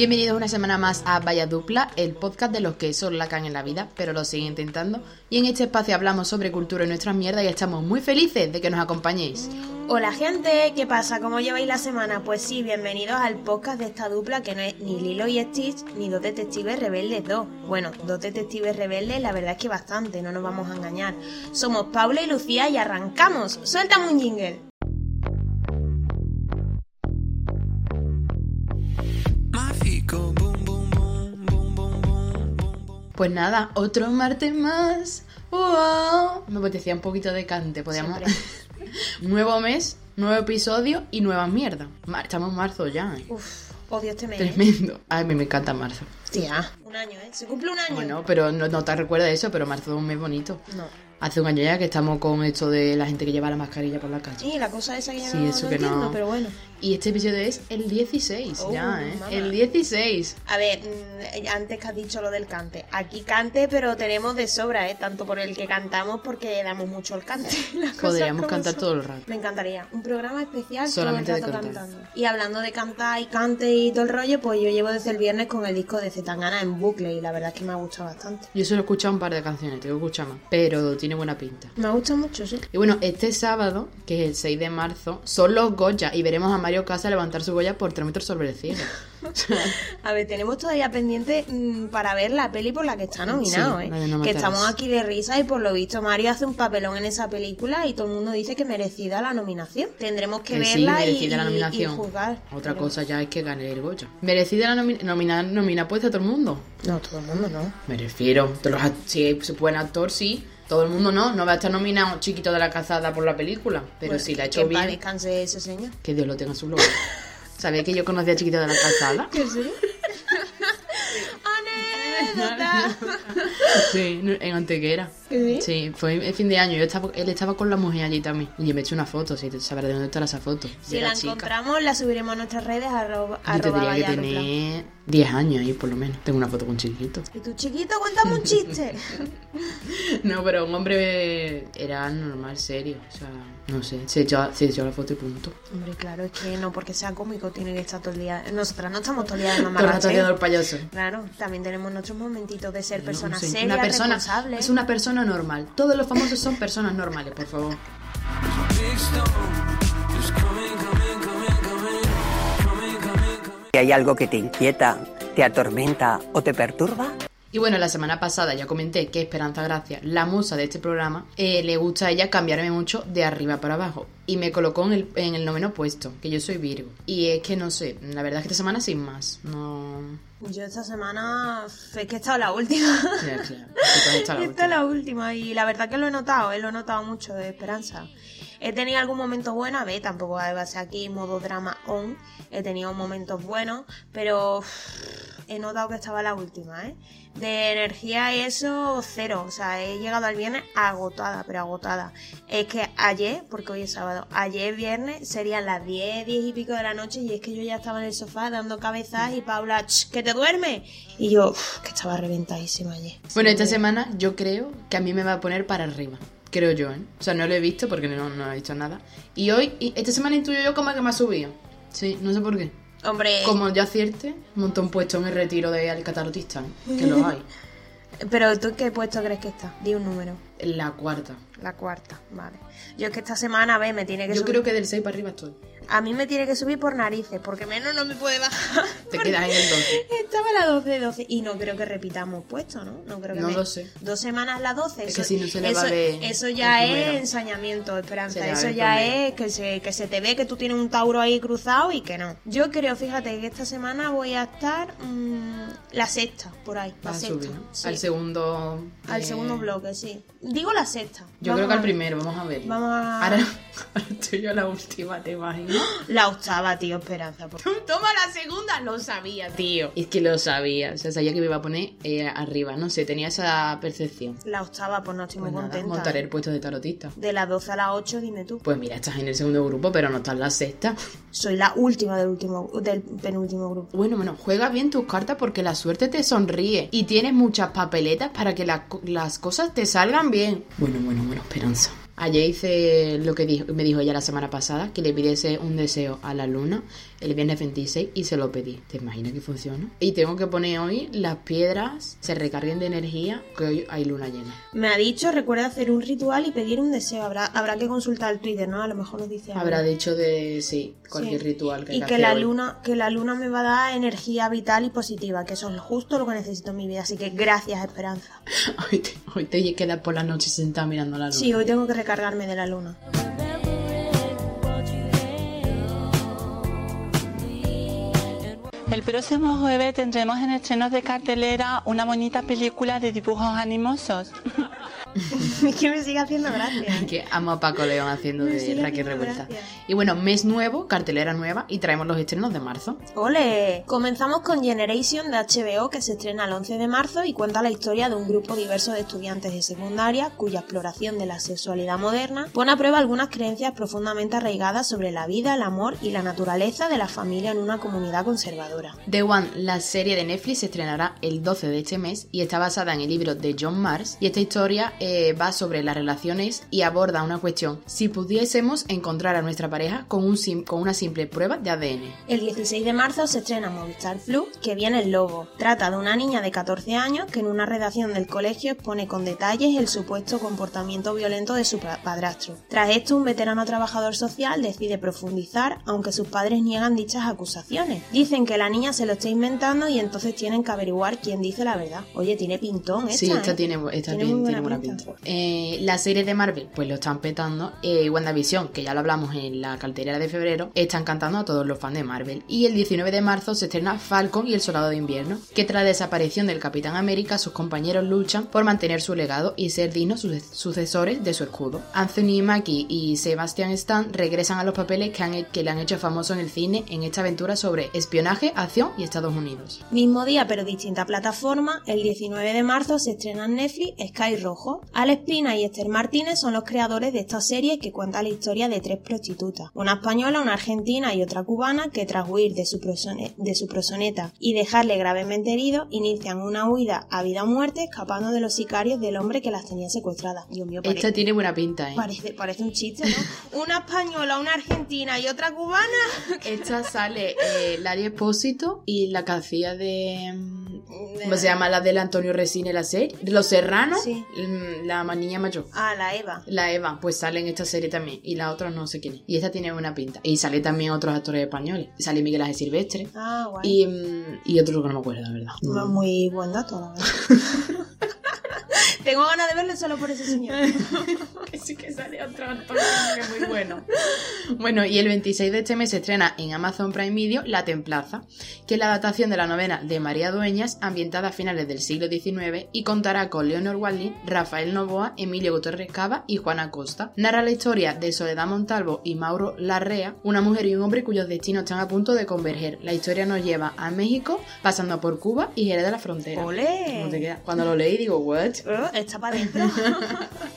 Bienvenidos una semana más a Vaya Dupla, el podcast de los que solo la en la vida, pero lo siguen intentando. Y en este espacio hablamos sobre cultura y nuestras mierdas y estamos muy felices de que nos acompañéis. Hola gente, ¿qué pasa? ¿Cómo lleváis la semana? Pues sí, bienvenidos al podcast de esta dupla que no es ni Lilo y Stitch ni dos detectives rebeldes dos. Bueno, dos detectives rebeldes la verdad es que bastante, no nos vamos a engañar. Somos Paula y Lucía y arrancamos. ¡Suéltame un jingle! Pues nada, otro martes más. ¡Wow! Me apetecía un poquito de cante, podíamos... Nuevo mes, nuevo episodio y nueva mierda. Mar- Estamos en marzo ya, ¿eh? Uf, odio este mes. Tremendo. Ay, me, me encanta marzo. Tía, un año, ¿eh? Se cumple un año. Bueno, pero no, no te recuerda eso, pero marzo es un mes bonito. No. Hace un año ya que estamos con esto de la gente que lleva la mascarilla por la calle. Sí, la cosa esa que ya Sí, no, eso no que no- pero bueno. Y este episodio es el 16 Oh, ya, ¿eh? El 16. A ver, mm, antes que has dicho lo del cante. Aquí cante, pero tenemos de sobra, ¿eh? Tanto por el que cantamos, porque damos mucho el cante. Podríamos cantar son. todo el rato. Me encantaría. Un programa especial Solamente todo el rato cantando. Y hablando de cantar y cante y todo el rollo, pues yo llevo desde el viernes con el disco de Zetangana en bucle y la verdad es que me ha gustado bastante. Yo solo he escuchado un par de canciones, tengo que escuchar más. Pero tiene buena pinta. Me gusta mucho, sí. Y bueno, este sábado, que es el 6 de marzo, son los Goya y veremos a Mario Casa levantar su Goya por 3 metros sobre el cielo. A ver, tenemos todavía pendiente mm, para ver la peli por la que está nominado, Sí, ¿eh? No que matarás. estamos aquí de risa y por lo visto Mario hace un papelón en esa película y todo el mundo dice que merecida la nominación. Tendremos que, Que sí, verla y, la nominación. y juzgar. Otra Pero- cosa ya es que gane el Goya. ¿Merecida la nomi- nomina, nomina puesta a todo el mundo? No, todo el mundo no. Me refiero. los si es buen actor, sí. Todo el mundo no. No va a estar nominado Chiquito de la Cazada por la película. Pero Pues si la ha que hecho bien, descanse ese señor. que Dios lo tenga en su gloria. ¿Sabéis que yo conocí a Chiquito de la Calzada? ¿Qué sí? ¡Anécdota! Sí, en Antequera. ¿Sí? Sí, fue el fin de año. Yo estaba, él estaba con la mujer allí también. Y yo me he hecho una foto, si sabrás de dónde estará esa foto. Si de la, encontramos, la subiremos a nuestras redes arroba, Yo tendría que tener 10 años ahí, por lo menos. Tengo una foto con chiquito. Y tu chiquito, cuéntame un chiste. No, pero un hombre era normal, serio. O sea, no sé. Se echó, se echó la foto y punto. Hombre, claro, es que no porque sea cómico tiene que estar todo el día. Nosotras no estamos todo el día de Todo mamarracheo. haciendo el payaso. Claro, también tenemos nuestros momentitos de ser personas No sé, serias, una persona responsables. es una persona normal. Todos los famosos son personas normales, por favor. Si hay algo que te inquieta, te atormenta o te perturba, Y bueno, la semana pasada ya comenté que Esperanza Gracia, la musa de este programa, eh, le gusta a ella cambiarme mucho de arriba para abajo. Y me colocó en el, en el noveno puesto, que yo soy Virgo. Y es que no sé, la verdad es que esta semana sin más. No. Yo esta semana es que he estado la última. Ya, claro. la última y la verdad que lo he notado, eh, lo he notado mucho de esperanza. He tenido algún momento bueno, a ver, tampoco va a ser aquí modo drama on. He tenido momentos buenos, pero he notado que estaba la última, ¿eh? De energía y eso, cero. O sea, he llegado al viernes agotada, pero agotada. Es que ayer, porque hoy es sábado, ayer viernes serían las 10, 10 y pico de la noche y es que yo ya estaba en el sofá dando cabezas y Paula, "Ch, que te duermes. Y yo, uff, que estaba reventadísima ayer. Bueno, esta semana yo creo que a mí me va a poner para arriba. Creo yo, ¿eh? O sea, no lo he visto porque no, no he visto nada. Y hoy, y esta semana intuyo yo como que me ha subido. Sí, no sé por qué. Hombre, Como yo acierte, un montón puesto en el retiro de Alcatarotista, ¿eh? que lo hay. pero tú qué puesto crees que está? Di un número. La cuarta. La cuarta, vale. Yo es que esta semana, a ver, me tiene que Yo subir. creo que del 6 para arriba estoy. A mí me tiene que subir por narices, porque menos no me puede bajar. Te quedas en el 12. Estaba la 12, 12. Y no creo que repitamos puesto, ¿no? No creo que No me-. Dos semanas la 12. Es que si no se le eso, va a ver Eso ya es ensañamiento, Esperanza. Eso ya es que se, que se te ve que tú tienes un Tauro ahí cruzado y que no. Yo creo, fíjate, que esta semana voy a estar mm, la sexta, por ahí. La sexta. subir, ¿no? sí. Al segundo. Al eh, segundo bloque, sí. Digo la sexta. Yo Vamos creo que al primero, vamos a ver. Vamos a- Ahora, ahora estoy yo a la última, ¿te imaginas? La octava, tío, Esperanza. por- Toma la segunda, lo sabía, tío. Es que lo sabía, o sea, sabía que me iba a poner eh, arriba, no sé, tenía esa percepción. La octava, pues no estoy muy Pues nada, contenta. montaré el puesto de tarotista. De las 12 a las 8, dime tú. Pues mira, estás en el segundo grupo, pero no estás en la sexta. Soy la última del último, del penúltimo grupo. Bueno, bueno, juega bien tus cartas porque la suerte te sonríe y tienes muchas papeletas para que la- las cosas te salgan bien. Bueno, bueno, bueno, Esperanza. Ayer hice lo que dijo, me dijo ella la semana pasada, que le pidiese un deseo a la luna el viernes 26 y se lo pedí. ¿Te imaginas que funciona? Y tengo que poner hoy las piedras se recarguen de energía, que hoy hay luna llena. Me ha dicho, recuerda hacer un ritual y pedir un deseo. Habrá, habrá que consultar el Twitter, ¿no? A lo mejor nos dice algo. Habrá dicho de, sí, cualquier Sí. ritual que y que la hoy. luna que la luna me va a dar energía vital y positiva que eso es justo lo que necesito en mi vida así que gracias Esperanza Hoy te, hoy te quedas por la noche sentada mirando la luna. sí hoy tengo que de la luna El próximo jueves tendremos en estrenos de cartelera una bonita película de dibujos animosos. es que me sigue haciendo gracia que amo a Paco León haciendo Me de Raquel Revuelta. gracia. Y bueno, mes nuevo, cartelera nueva y traemos los estrenos de marzo. ¡Ole! Comenzamos con Generation de HBO que se estrena el 11 de marzo y cuenta la historia de un grupo diverso de estudiantes de secundaria cuya exploración de la sexualidad moderna pone a prueba algunas creencias profundamente arraigadas sobre la vida, el amor y la naturaleza de la familia en una comunidad conservadora. The One, la serie de Netflix, se estrenará el 12 de este mes y está basada en el libro de John Mars. Y esta historia eh, va sobre las relaciones y aborda una cuestión: si pudiésemos encontrar a nuestra pareja con, un sim- con una simple prueba de ADN. El 16 de marzo se estrena Movistar Plus, que viene el lobo. Trata de una niña de 14 años que en una redacción del colegio expone con detalles el supuesto comportamiento violento de su pa- padrastro. Tras esto, un veterano trabajador social decide profundizar, aunque sus padres niegan dichas acusaciones. Dicen que la niña se lo está inventando y entonces tienen que averiguar quién dice la verdad. Oye, tiene pintón esta, Sí, esta ¿eh? tiene, esta Tiene muy tiene buena buena pinta. Pinta. Eh, la serie de Marvel, pues lo están petando. Eh, WandaVision, que ya lo hablamos en la cartelera de febrero, están cantando a todos los fans de Marvel. Y el 19 de marzo se estrena Falcon y el Soldado de Invierno, que tras la desaparición del Capitán América, sus compañeros luchan por mantener su legado y ser dignos suce- sucesores de su escudo. Anthony Mackie y Sebastian Stan regresan a los papeles que, han- que le han hecho famoso en el cine en esta aventura sobre espionaje, acción y Estados Unidos. Mismo día pero distinta plataforma, el 19 de marzo se estrena en Netflix Sky Rojo. Alex Pina y Esther Martínez son los creadores de esta serie que cuenta la historia de tres prostitutas, una española, una argentina y otra cubana que tras huir de su, prosone- de su prosoneta y dejarle gravemente herido, inician una huida a vida o muerte escapando de los sicarios del hombre que las tenía secuestradas. Dios mío, pare- Esta tiene buena pinta, ¿eh? parece, parece un chiste, ¿no? Una española, una argentina y otra cubana. Esta sale eh, Lari Espósito y la que hacía de. mm, ¿Cómo se llama? La del Antonio Resine, la serie. Los Serranos. Sí. La niña mayor. Ah, la Eva. La Eva, pues sale en esta serie también. Y la otra no sé quién es. Y esta tiene buena pinta. Y sale también otros actores españoles. Sale Miguel Ángel Silvestre. Ah, guay. Y, mm, y otro que no me acuerdo, la verdad. Muy buen dato, la verdad. Tengo ganas de verlo solo por ese señor. que sí que sale otro actor que es muy bueno. Bueno, y el 26 de este mes se estrena en Amazon Prime Video La Templaza, que es la adaptación de la novela de María Dueñas, ambientada a finales del siglo XIX y contará con Leonor Walding, Rafael Novoa, Emilio Gutiérrez Cava y Juana Costa. Narra la historia de Soledad Montalvo y Mauro Larrea, una mujer y un hombre cuyos destinos están a punto de converger. La historia nos lleva a México, pasando por Cuba y Jerez de la Frontera. ¡Olé! ¿Cómo te queda? Cuando lo leí digo, ¿what? Está para adentro.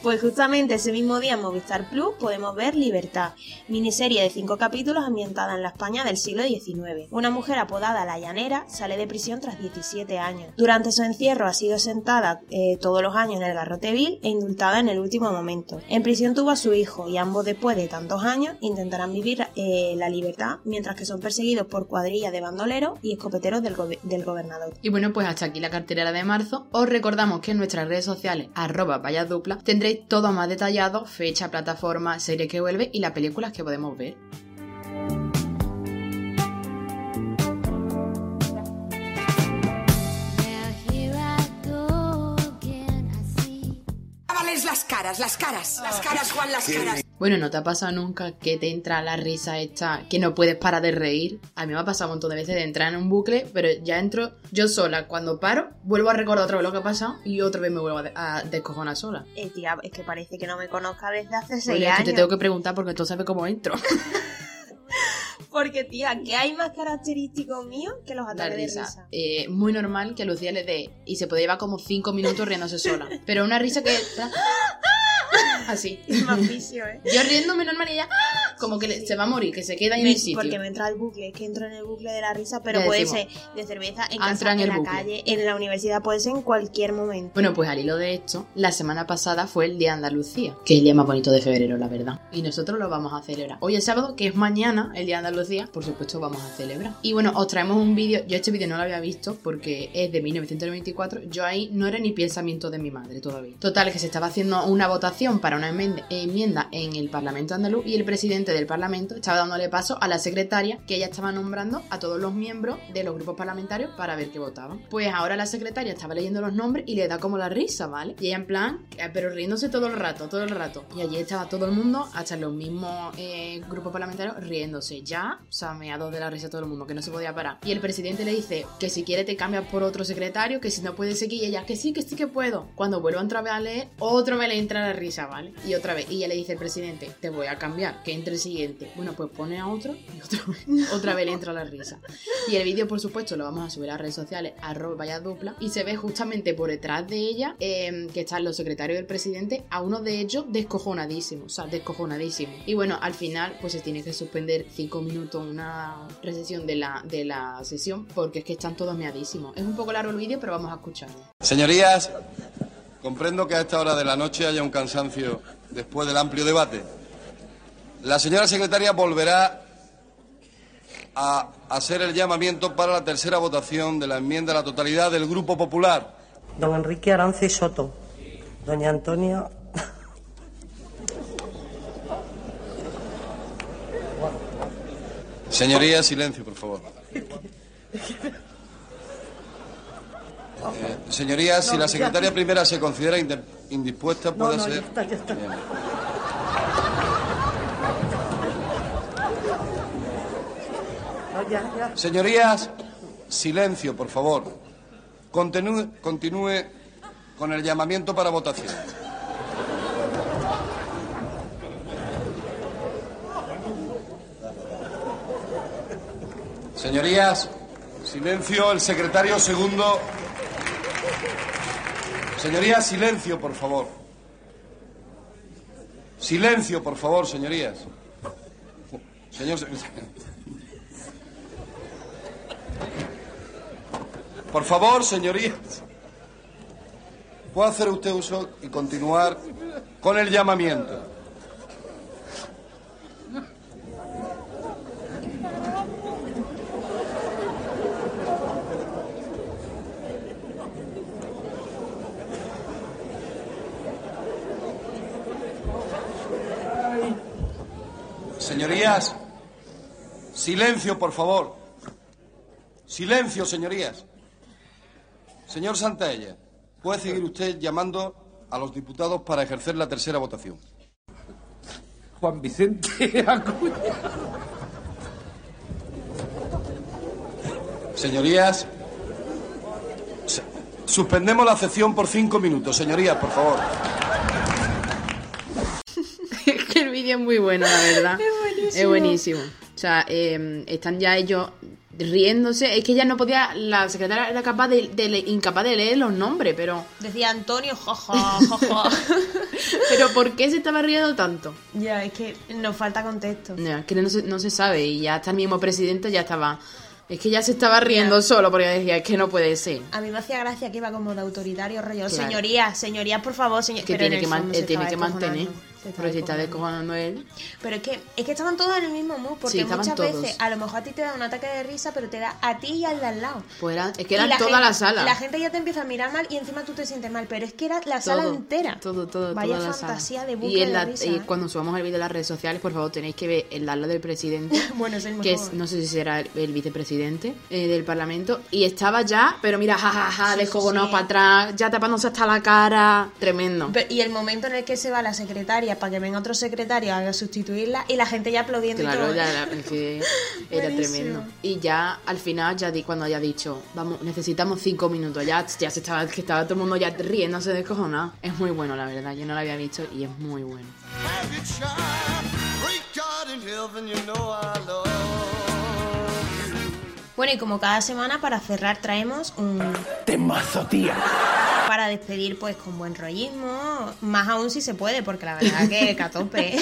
pues justamente ese mismo día en Movistar Plus podemos ver Libertad, miniserie de cinco capítulos ambientada en la España del siglo XIX. Una mujer apodada La Llanera sale de prisión tras 17 años. Durante su encierro ha sido sentada eh, todos los años en el garrote vil e indultada en el último momento. En prisión tuvo a su hijo y ambos después de tantos años intentarán vivir eh, la libertad mientras que son perseguidos por cuadrillas de bandoleros y escopeteros del gobernador. Y bueno, pues hasta aquí la cartelera de marzo. Os recordamos que en nuestras redes sociales, arroba valladupla, tendréis todo más detallado, fecha, plataforma, serie que vuelve y las películas que podemos ver. Las caras, las caras. Las caras, Juan, las caras. Bueno, ¿no te ha pasado nunca que te entra la risa esta, que no puedes parar de reír? A mí me ha pasado un montón de veces de entrar en un bucle, pero ya entro yo sola. Cuando paro, vuelvo a recordar otra vez lo que ha pasado y otra vez me vuelvo a, de- a descojonar sola. Eh, tía, es que parece que no me conozca desde hace seis Oye, es que años. te tengo que preguntar porque tú sabes cómo entro. Porque, tía, ¿qué hay más característico mío que los ataques de risa. risa? Eh, muy normal que a Lucía le dé y se puede llevar como 5 minutos riéndose sola. Pero una risa que. Así. Es más vicio, ¿eh? Yo riéndome normal y ella. Como que se va a morir, que se queda en Me- el sitio. porque me entra el bucle, es que entro en el bucle de la risa, pero puede ser de cerveza, en "Ah, casa, en la bucle". calle, en la universidad, puede ser en cualquier momento. Bueno, pues al hilo de esto, la semana pasada fue el Día de Andalucía, que es el día más bonito de febrero, la verdad. Y nosotros lo vamos a celebrar. Hoy es sábado, que es mañana, el Día de Andalucía, por supuesto vamos a celebrar. Y bueno, os traemos un vídeo, yo este vídeo no lo había visto porque es de 1994, yo ahí no era ni pensamiento de mi madre todavía. Total, que se estaba haciendo una votación para una enmienda en el Parlamento andaluz y el presidente del Parlamento estaba dándole paso a la secretaria que ella estaba nombrando a todos los miembros de los grupos parlamentarios para ver qué votaban. Pues ahora la secretaria estaba leyendo los nombres y le da como la risa, ¿vale? Y ella en plan, eh, pero riéndose todo el rato, todo el rato. Y allí estaba todo el mundo, hasta los mismos eh, grupos parlamentarios, riéndose. Ya, o sea, me ha dado de la risa todo el mundo, que no se podía parar. Y el presidente le dice que si quiere te cambias por otro secretario, que si no puede seguir, y ella, que sí, que sí que puedo. Cuando vuelva otra vez a leer, otra vez le entra la risa, ¿vale? Y otra vez, y ella le dice al presidente, te voy a cambiar, que entre siguiente. Bueno, pues pone a otro y otra vez, otra vez le entra la risa. Y el vídeo, por supuesto, lo vamos a subir a las redes sociales, arroba vaya dupla, y se ve justamente por detrás de ella eh, que están los secretarios del presidente, a uno de ellos descojonadísimo, o sea, descojonadísimo. Y bueno, al final, pues se tiene que suspender cinco minutos una recesión de la, de la sesión, porque es que están todos meadísimos. Es un poco largo el vídeo, pero vamos a escucharlo. Señorías, comprendo que a esta hora de la noche haya un cansancio después del amplio debate. La señora secretaria volverá a hacer el llamamiento para la tercera votación de la enmienda a la totalidad del Grupo Popular. Don Enrique Arance Soto. Doña Antonia. Señorías, silencio, por favor. Eh, señorías, si la secretaria primera se considera indispuesta, puede ser. Señorías, silencio, por favor. Continúe, con el llamamiento para votación. Señorías, silencio, el secretario segundo. Señorías, silencio, por favor. Silencio, por favor, señorías. Señor. se- Por favor, señorías. ¿Puede hacer usted uso y continuar con el llamamiento? Señorías, silencio, por favor. Silencio, señorías. Señor Santaella, puede seguir usted llamando a los diputados para ejercer la tercera votación. Juan Vicente Acuña. Señorías, se- suspendemos la sesión por cinco minutos. Señorías, por favor. Es que el vídeo es muy bueno, la verdad. Es buenísimo. Es buenísimo. O sea, eh, están ya ellos riéndose. Es que ya no podía. La secretaria era capaz de, de le- incapaz de leer los nombres, pero. Decía Antonio, jaja, jaja. Pero ¿por qué se estaba riendo tanto? ya, es que nos falta contexto. No, es que no se, no se sabe. Y ya hasta el mismo presidente ya estaba. Es que ya se estaba riendo solo porque decía, es que no puede ser. A mí me hacía gracia que iba como de autoritario rollo. Claro. Señorías, señorías, por favor, señor. Que Pero en tiene man- que mantener. Pero si está descojonando. él. Pero es que, es que estaban todos en el mismo mood, porque Sí, muchas todos. veces a lo mejor a ti te da un ataque de risa, pero te da a ti y al de al lado. Pues era- es que era la toda gente- la sala. La gente ya te empieza a mirar mal y encima tú te sientes mal, pero es que era la sala Todo, entera. Todo, todo, Vaya toda la fantasía sala. de bucle y, en de la- risa, y ¿eh? cuando subamos el vídeo a las redes sociales, por favor, tenéis que ver el ala del presidente. Bueno, es el que mejor. es, no sé si será el, el vicepresidente eh, del Parlamento. Y estaba ya, pero mira, jajaja, ja, ja, Sí, descojonado sí. para atrás, ya tapándose hasta la cara. Tremendo. Y el momento en el que se va la secretaria para que venga otro secretario a sustituirla y la gente ya aplaudiendo y Claro, todo. ya era, es que era Buenísimo. tremendo. Y ya al final, ya di, cuando haya dicho, vamos, necesitamos cinco minutos, ya, ya se estaba, que estaba todo el mundo ya riéndose descojonado. Es muy bueno, la verdad. Yo no lo había visto y es muy bueno. Bueno, y como cada semana, para cerrar, traemos un. Temazo, tía. Para despedir, pues con buen rollismo. Más aún si se puede, porque la verdad que que a tope.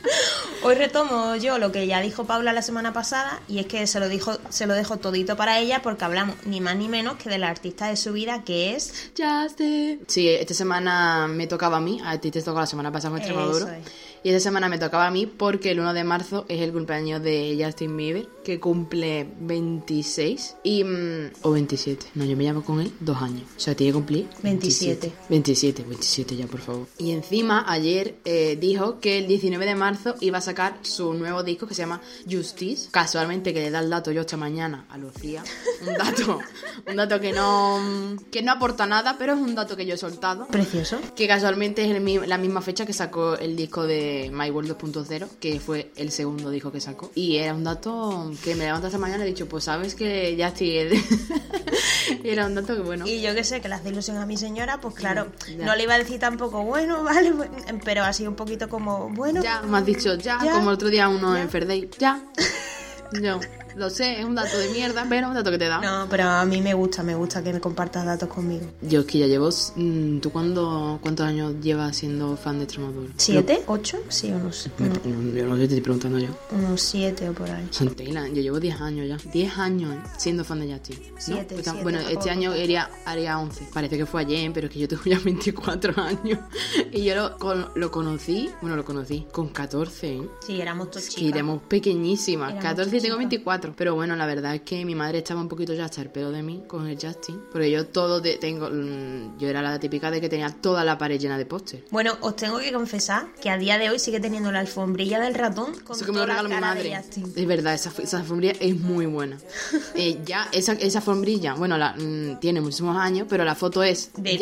Hoy retomo yo lo que ya dijo Paula la semana pasada, y es que se lo, dijo, se lo dejo todito para ella, porque hablamos ni más ni menos que de la artista de su vida, que es. Justin. Sí, esta semana me tocaba a mí, a ti te tocó la semana pasada con Extremadura. Eso es. Y esta semana me tocaba a mí porque el 1 de marzo es el cumpleaños de Justin Bieber, que cumple 26 y... mm, o 27. No, yo me llamo con él dos años. O sea, tiene que cumplir 27. 27, 27 ya, por favor. Y encima, ayer eh, dijo que el 19 de marzo iba a sacar su nuevo disco que se llama Justice. Casualmente que le da el dato yo esta mañana a Lucía. Un dato, un dato que no, que no aporta nada, pero es un dato que yo he soltado. Precioso. Que casualmente es el la misma fecha que sacó el disco de My World 2.0, que fue el segundo disco que sacó. Y era un dato que me levanto esta mañana y he dicho, pues sabes que ya estoy... era un dato que bueno... Y yo que sé, que le hace ilusión a mi señora, pues claro, Ya. no le iba a decir tampoco, bueno, vale, pues, pero así un poquito como, bueno. Ya, me has dicho ya, Ya. como el otro día uno Ya. en Ferday. Ya. Yo, lo sé, es un dato de mierda, pero es un dato que te da. No, pero a mí me gusta, me gusta que me compartas datos conmigo. Yo es que ya llevo. Mm, ¿Tú cuándo, cuántos años llevas siendo fan de Extremadura? ¿Siete? ¿Ocho? Sí, unos. No, yo no sé, te estoy preguntando yo. Unos siete o por ahí. Santena, yo llevo diez años ya. Diez años siendo fan de Justin. Pues, siete, Bueno, este año haría, haría once. Parece que fue ayer, pero es que yo tengo ya 24 años. Y yo lo, lo conocí, bueno, lo conocí con 14. ¿eh? Sí, éramos todos chicas. Y éramos pequeñísimas. Éramos 14 y tengo 24. Pero bueno, la verdad es que mi madre estaba un poquito ya hasta el pelo de mí con el Justin. Porque yo todo tengo. Mm, yo era la típica de que tenía toda la pared llena de póster. Bueno, os tengo que confesar que a día de hoy sigue teniendo la alfombrilla del ratón con Eso que me lo regaló mi madre. Es verdad, esa, esa, alfombrilla es muy buena. Eh, ya, esa, esa, alfombrilla, bueno, mm, tiene muchísimos años, pero la foto es. De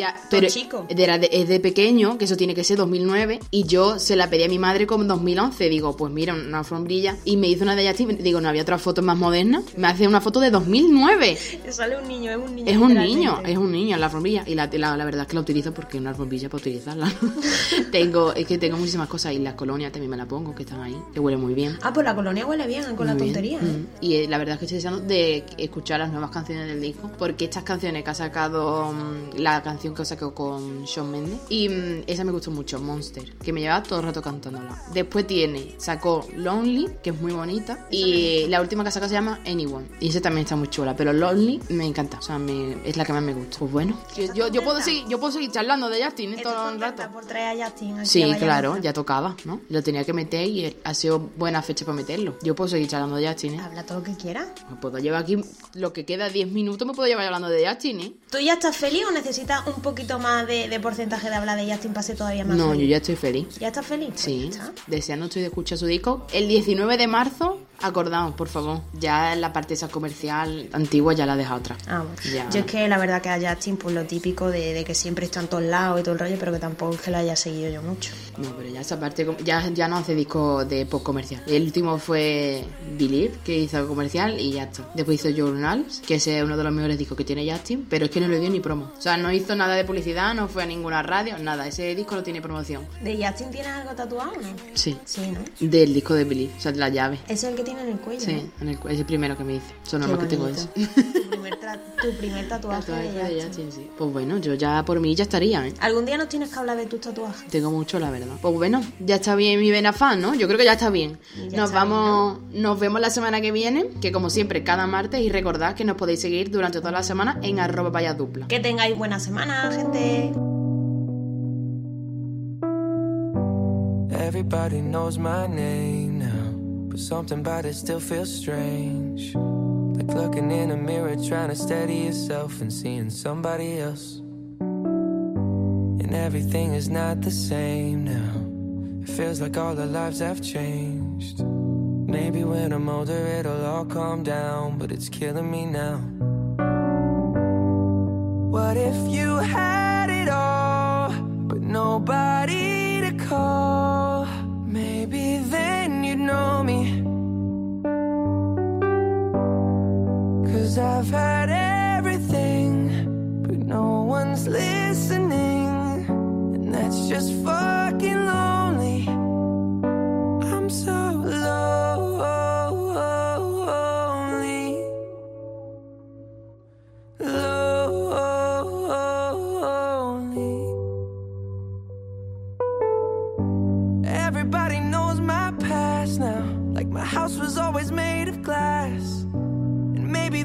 chico. Es de pequeño, que eso tiene que ser 2009. Y yo se la pedí a mi madre como en 2011. Digo, pues mira, una alfombrilla. Y me hizo una de Justin. Digo, no había otra foto más moderna. Me hace una foto de 2009. Sale un niño, es un niño. Es un niño, es un niño la alfombrilla. Y la, la, la verdad es que la utilizo porque es una alfombrilla para utilizarla. tengo, es que tengo muchísimas cosas. Y las colonias también me la pongo, que están ahí, que huele muy bien. Ah, pues la colonia huele bien con la bien. tontería. ¿eh? Mm. Y eh, la verdad es que estoy deseando de escuchar las nuevas canciones del disco. Porque estas canciones que ha sacado, mm, la canción que sacó con Shawn Mendes, y mm, esa me gustó mucho, Monster, que me llevaba todo el rato cantándola. Después tiene, sacó Lonely, que es muy bonita, y la última que se llama Anyone. Y esa también está muy chula, pero Lonely me encanta, o sea, me- es la que más me gusta. Pues bueno, yo, yo, yo puedo, seguir, yo puedo seguir charlando de Justin ¿eh? ¿Estás todo el rato. por traer a Justin aquí Sí, claro, ya tocaba, ¿no? Lo tenía que meter y ha sido buena fecha para meterlo. Yo puedo seguir charlando de Justin, ¿eh? Habla todo lo que quieras. Me puedo llevar aquí lo que queda 10 minutos, me puedo llevar hablando de Justin, ¿eh? ¿Tú ya estás feliz o necesitas un poquito más de, de porcentaje de hablar de Justin para ser todavía más No, yo ya estoy feliz. ¿Ya estás feliz? Pues Sí, está. deseando estoy de escuchar su disco. El 19 de marzo, acordaos, por favor. Ya la parte esa comercial antigua ya la deja otra. Ah, bueno. Ya. Yo es que la verdad que a Justin, pues lo típico de, de que siempre está en todos lados y todo el rollo, pero que tampoco es que la haya seguido yo mucho. No, pero ya esa parte ya, ya no hace disco de pop comercial. El último fue Believe, que hizo comercial y ya está. Después hizo Journals, que ese es uno de los mejores discos que tiene Justin, pero es que no le dio ni promo. O sea, no hizo nada de publicidad, no fue a ninguna radio, nada. Ese disco no tiene promoción. ¿De Justin tienes algo tatuado o no? Sí. Sí, ¿no? Del disco de Believe, o sea, de la llave. Es el que tiene en el cuello. Sí, en el, es el primero que me hice. Son que tengo ese. Tu primer, tra- tu primer tatuaje Tatuaje de de Justin. Justin, sí. Pues bueno, yo ya por mí ya estaría, ¿eh? Algún día nos tienes que hablar de tus tatuajes. Tengo mucho, la verdad. Pues bueno, ya está bien mi vena fan, ¿no? Yo creo que ya está bien. Ya Nos está vamos, nos vemos la semana que viene, que como siempre, cada martes, y recordad que nos podéis seguir durante toda la semana en arroba vaya dupla. Que tengáis buena semana, gente. Everybody knows my name now, but something about it still feels strange. Like looking in a mirror, trying to steady yourself and seeing somebody else. And everything is not the same now. It feels like all our lives have changed. Maybe when I'm older, it'll all calm down, but it's killing me now. What if you had it all, but nobody to call? I've had everything, but no one's listening, and that's just fucking lonely. I'm so lonely, lonely. Everybody knows my past now, like my house was always made of glass